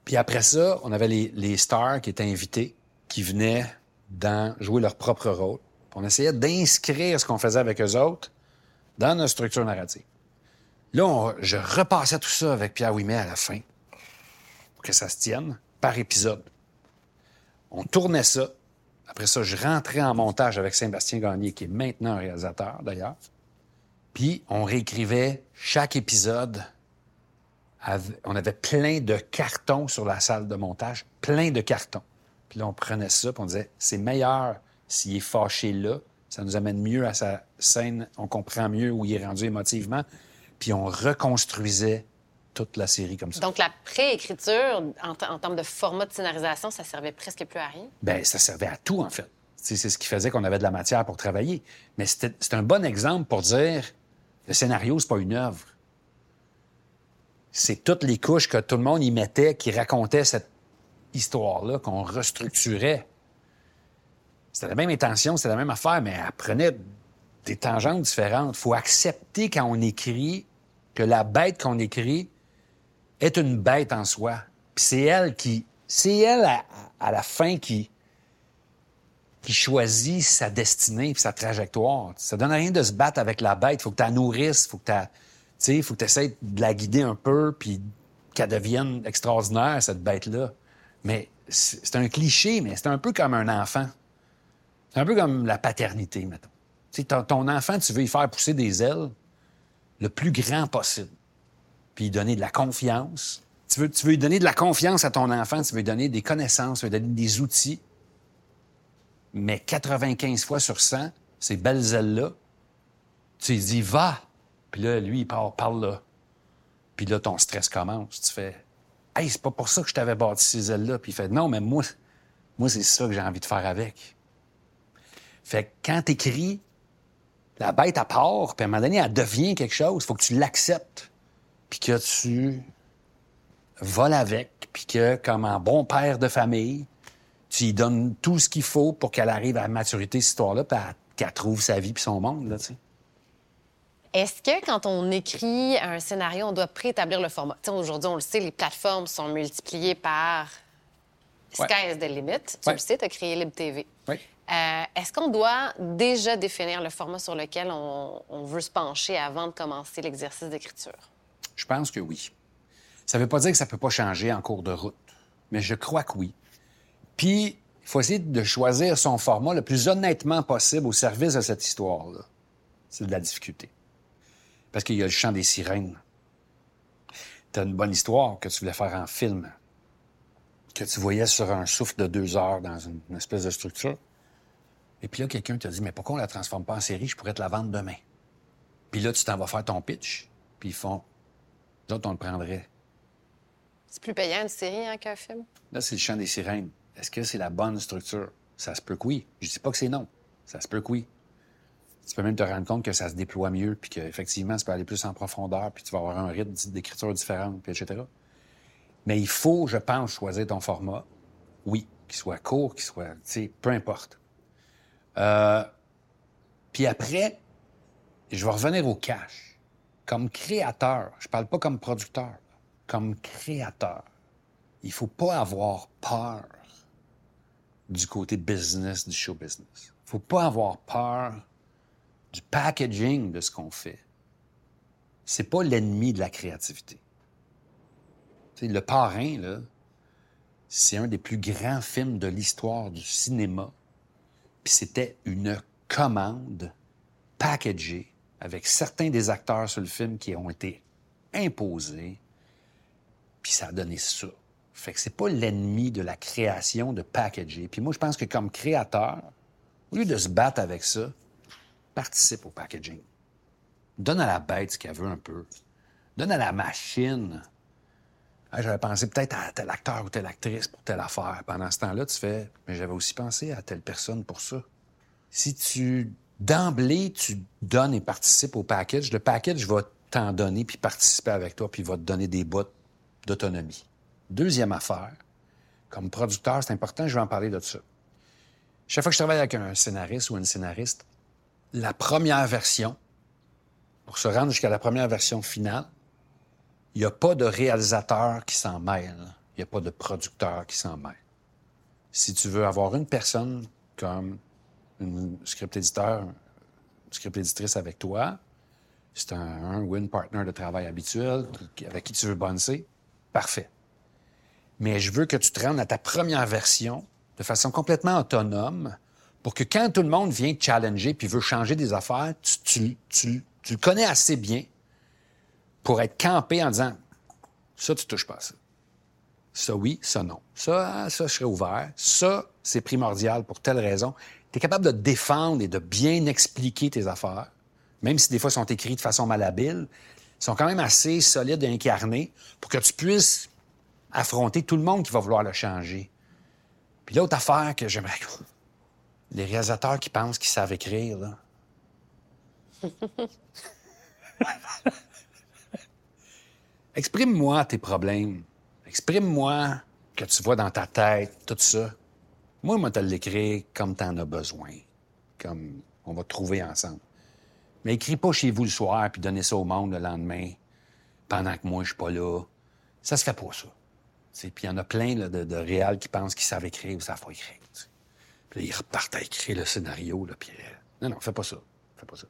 Puis après ça, on avait les, stars qui étaient invités, qui venaient dans jouer leur propre rôle. On essayait d'inscrire ce qu'on faisait avec eux autres dans notre structure narrative. Là, je repassais tout ça avec Pierre Ouimet à la fin, pour que ça se tienne, par épisode. On tournait ça. Après ça, je rentrais en montage avec Sébastien Gagné, qui est maintenant réalisateur, d'ailleurs. Puis, on réécrivait chaque épisode. On avait plein de cartons sur la salle de montage, plein de cartons. Puis là, on prenait ça, puis on disait, c'est meilleur s'il est fâché là. Ça nous amène mieux à sa scène. On comprend mieux où il est rendu émotivement. Puis on reconstruisait toute la série comme ça. Donc, la préécriture, en, termes de format de scénarisation, ça servait presque plus à rien? Ben, ça servait à tout, en fait. C'est ce qui faisait qu'on avait de la matière pour travailler. Mais c'est un bon exemple pour dire le scénario, c'est pas une œuvre. C'est toutes les couches que tout le monde y mettait qui racontaient cette histoire-là, qu'on restructurait. C'était la même intention, c'était la même affaire, mais elle prenait des tangentes différentes. Il faut accepter quand on écrit que la bête qu'on écrit est une bête en soi. Puis c'est elle qui. C'est elle, à, à la fin, qui, qui choisit sa destinée puis sa trajectoire. Ça donne rien de se battre avec la bête. faut que tu la nourrisses, faut que tu faut que tu essaies de la guider un peu puis qu'elle devienne extraordinaire, cette bête-là. Mais c'est un cliché, mais c'est un peu comme un enfant. C'est un peu comme la paternité, mettons. Ton enfant, tu veux y faire pousser des ailes le plus grand possible. Puis lui donner de la confiance. Tu veux, tu veux lui donner de la confiance à ton enfant, tu veux lui donner des connaissances, tu veux lui donner des outils. Mais 95 fois sur 100, ces belles ailes-là, tu dis, va. Puis là, lui, il part, parle là. Puis là, ton stress commence. Tu fais, hey, c'est pas pour ça que je t'avais bâti ces ailes-là. Puis il fait, non, mais moi, moi c'est ça que j'ai envie de faire avec. Fait que quand t'écris, la bête, à part, puis à un moment donné, elle devient quelque chose. faut que tu l'acceptes. Puis que tu voles avec, puis que, comme un bon père de famille, tu lui donnes tout ce qu'il faut pour qu'elle arrive à la maturité, cette histoire-là, puis elle- qu'elle trouve sa vie puis son monde, là, tu sais. Est-ce que quand on écrit un scénario, on doit préétablir le format? Aujourd'hui, on le sait, les plateformes sont multipliées par Ouais. Sky is the limit. Tu Ouais. le sais, tu as créé Libre TV. Oui. Euh, Est-ce qu'on doit déjà définir le format sur lequel on, on veut se pencher avant de commencer l'exercice d'écriture? Je pense que oui. Ça ne veut pas dire que ça ne peut pas changer en cours de route, mais je crois que oui. Puis, il faut essayer de choisir son format le plus honnêtement possible au service de cette histoire-là. C'est de la difficulté. Parce qu'il y a le chant des sirènes. Tu as une bonne histoire que tu voulais faire en film, que tu voyais sur un souffle de deux heures dans une, une espèce de structure. Et puis là, quelqu'un t'a dit, mais pourquoi on la transforme pas en série? Je pourrais te la vendre demain. Puis là, tu t'en vas faire ton pitch, puis ils font, nous autres, on le prendrait. C'est plus payant une série hein, qu'un film? Là, c'est le chant des sirènes. Est-ce que c'est la bonne structure? Ça se peut que oui. Je dis pas que c'est non. Ça se peut que oui. Tu peux même te rendre compte que ça se déploie mieux, puis qu'effectivement, ça peut aller plus en profondeur, puis tu vas avoir un rythme d'écriture différent, puis etc. Mais il faut, je pense, choisir ton format. Oui, qu'il soit court, qu'il soit, tu sais, peu importe. Euh, puis après, je vais revenir au cash. Comme créateur, je parle pas comme producteur, comme créateur, il faut pas avoir peur du côté business du show business. Il faut pas avoir peur du packaging de ce qu'on fait. C'est pas l'ennemi de la créativité. le parrain, là, c'est un des plus grands films de l'histoire du cinéma. C'était une commande packagée avec certains des acteurs sur le film qui ont été imposés. Puis ça a donné ça. Fait que c'est pas l'ennemi de la création de packager. Puis moi, je pense que comme créateur, au lieu de se battre avec ça, participe au packaging. Donne à la bête ce qu'elle veut un peu. Donne à la machine. j'avais pensé peut-être à tel acteur ou telle actrice pour telle affaire. Pendant ce temps-là, tu fais, mais j'avais aussi pensé à telle personne pour ça. Si tu, d'emblée, tu donnes et participes au package, le package va t'en donner puis participer avec toi puis va te donner des bottes d'autonomie. Deuxième affaire, comme producteur, c'est important, je vais en parler de ça. Chaque fois que je travaille avec un scénariste ou une scénariste, la première version, pour se rendre jusqu'à la première version finale, il n'y a pas de réalisateur qui s'en mêle. Il n'y a pas de producteur qui s'en mêle. Si tu veux avoir une personne comme une script éditeur, une script éditrice avec toi, c'est un, win partner de travail habituel avec qui tu veux boncer, parfait. Mais je veux que tu te rendes à ta première version de façon complètement autonome pour que quand tout le monde vient te challenger puis veut changer des affaires, tu, le connais assez bien pour être campé en disant ça, tu touches pas ça. Ça, oui, ça, non. Ça, ça, je serais ouvert. Ça, c'est primordial pour telle raison. Tu es capable de défendre et de bien expliquer tes affaires, même si des fois sont écrits de façon malhabile, ils sont quand même assez solides et incarnés pour que tu puisses affronter tout le monde qui va vouloir le changer. Puis l'autre affaire que j'aimerais. Les réalisateurs qui pensent qu'ils savent écrire, là. Exprime-moi tes problèmes. Exprime-moi que tu vois dans ta tête, tout ça. Moi, moi, te l'écrire comme tu en as besoin. Comme on va te trouver ensemble. Mais écris pas chez vous le soir puis donnez ça au monde le lendemain pendant que moi, je suis pas là. Ça se fait pas, ça. Puis il y en a plein de, de réals qui pensent qu'ils savent écrire ou savent pas écrire. Puis ils repartent à écrire le scénario. Là, puis, euh, non, non, fais pas ça. Fais pas ça.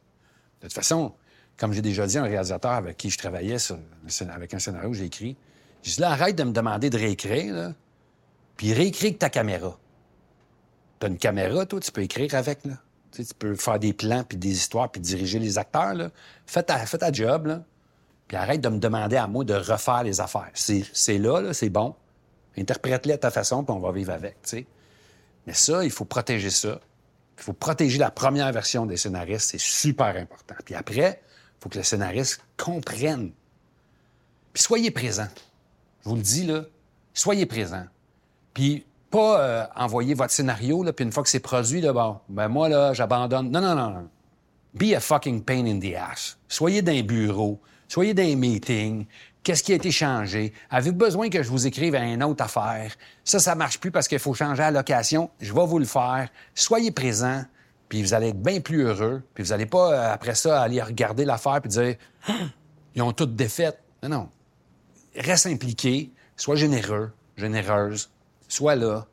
De toute façon, comme j'ai déjà dit à un réalisateur avec qui je travaillais avec un scénario que j'ai écrit, je dis là, arrête de me demander de réécrire, puis réécris avec ta caméra. T'as une caméra, toi, tu peux écrire avec, là. Tu peux faire des plans, puis des histoires, puis diriger les acteurs, là. Fais ta, fais ta job, là. Puis arrête de me demander à moi de refaire les affaires. C'est là, c'est bon. Interprète-les à ta façon, puis on va vivre avec. Mais ça, il faut protéger ça. Il faut protéger la première version des scénaristes, c'est super important. Puis après, il faut que le scénariste comprenne. Puis soyez présent. Je vous le dis, là, soyez présent. Puis pas euh, envoyer votre scénario, puis une fois que c'est produit, là, bon, ben moi, là, j'abandonne. Non, non, non, non. Be a fucking pain in the ass. Soyez dans un bureau, soyez dans un meeting, Qu'est-ce qui a été changé? Avez-vous besoin que je vous écrive à une autre affaire? Ça, ça marche plus parce qu'il faut changer la location. Je vais vous le faire. Soyez présents, puis vous allez être bien plus heureux. Puis vous n'allez pas, euh, après ça, aller regarder l'affaire puis dire Ils ont toutes défaites. Non, non. Reste impliqué, sois généreux, généreuse, sois là,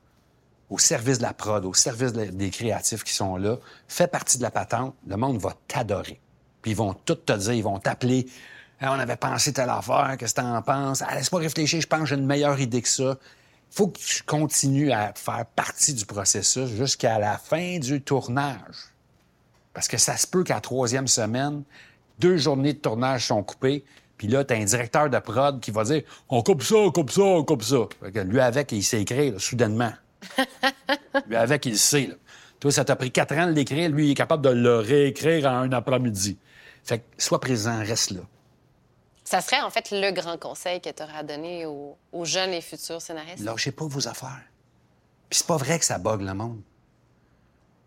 au service de la prod, au service des créatifs qui sont là. Fais partie de la patente. Le monde va t'adorer. Puis ils vont tout te dire, ils vont t'appeler on avait pensé telle affaire, qu'est-ce que t'en penses? Ah, laisse-moi réfléchir, je pense que j'ai une meilleure idée que ça. faut que tu continues à faire partie du processus jusqu'à la fin du tournage. Parce que ça se peut qu'à la troisième semaine, deux journées de tournage sont coupées, puis là, t'as un directeur de prod qui va dire On coupe ça, on coupe ça, on coupe ça. lui, avec, il sait écrire, soudainement. lui, avec, il sait. Toi, ça t'a pris quatre ans de l'écrire, lui, il est capable de le réécrire en un après-midi. Fait que sois présent, reste là. Ça serait en fait le grand conseil que tu aurais à donner aux, jeunes et futurs scénaristes? Lâchez pas vos affaires. Puis c'est pas vrai que ça bug le monde.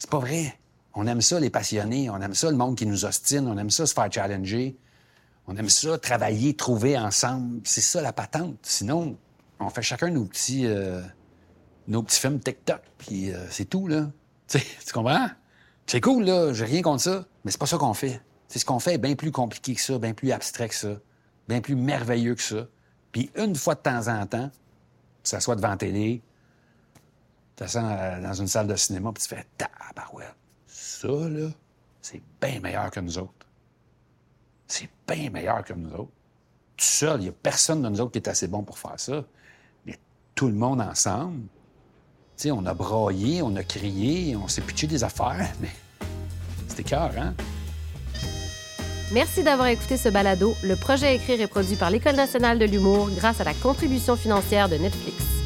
C'est pas vrai. On aime ça, les passionnés. On aime ça, le monde qui nous ostine. On aime ça, se faire challenger. On aime ça, travailler, trouver ensemble. C'est ça, la patente. Sinon, on fait chacun nos petits, euh, nos petits films TikTok, puis euh, c'est tout, là. tu comprends? C'est cool, là. J'ai rien contre ça. Mais c'est pas ça qu'on fait. C'est ce qu'on fait est bien plus compliqué que ça, bien plus abstrait que ça bien plus merveilleux que ça. Puis une fois de temps en temps, tu s'assois devant télé, tu t'assois dans une salle de cinéma, puis tu fais tabarouette. Ça, là, c'est bien meilleur que nous autres. C'est bien meilleur que nous autres. seul. Il n'y a personne de nous autres qui est assez bon pour faire ça. Mais tout le monde ensemble, tu sais, on a braillé, on a crié, on s'est pitché des affaires, mais c'était cœur, hein? Merci d'avoir écouté ce balado. Le projet écrit est produit par l'École nationale de l'humour grâce à la contribution financière de Netflix.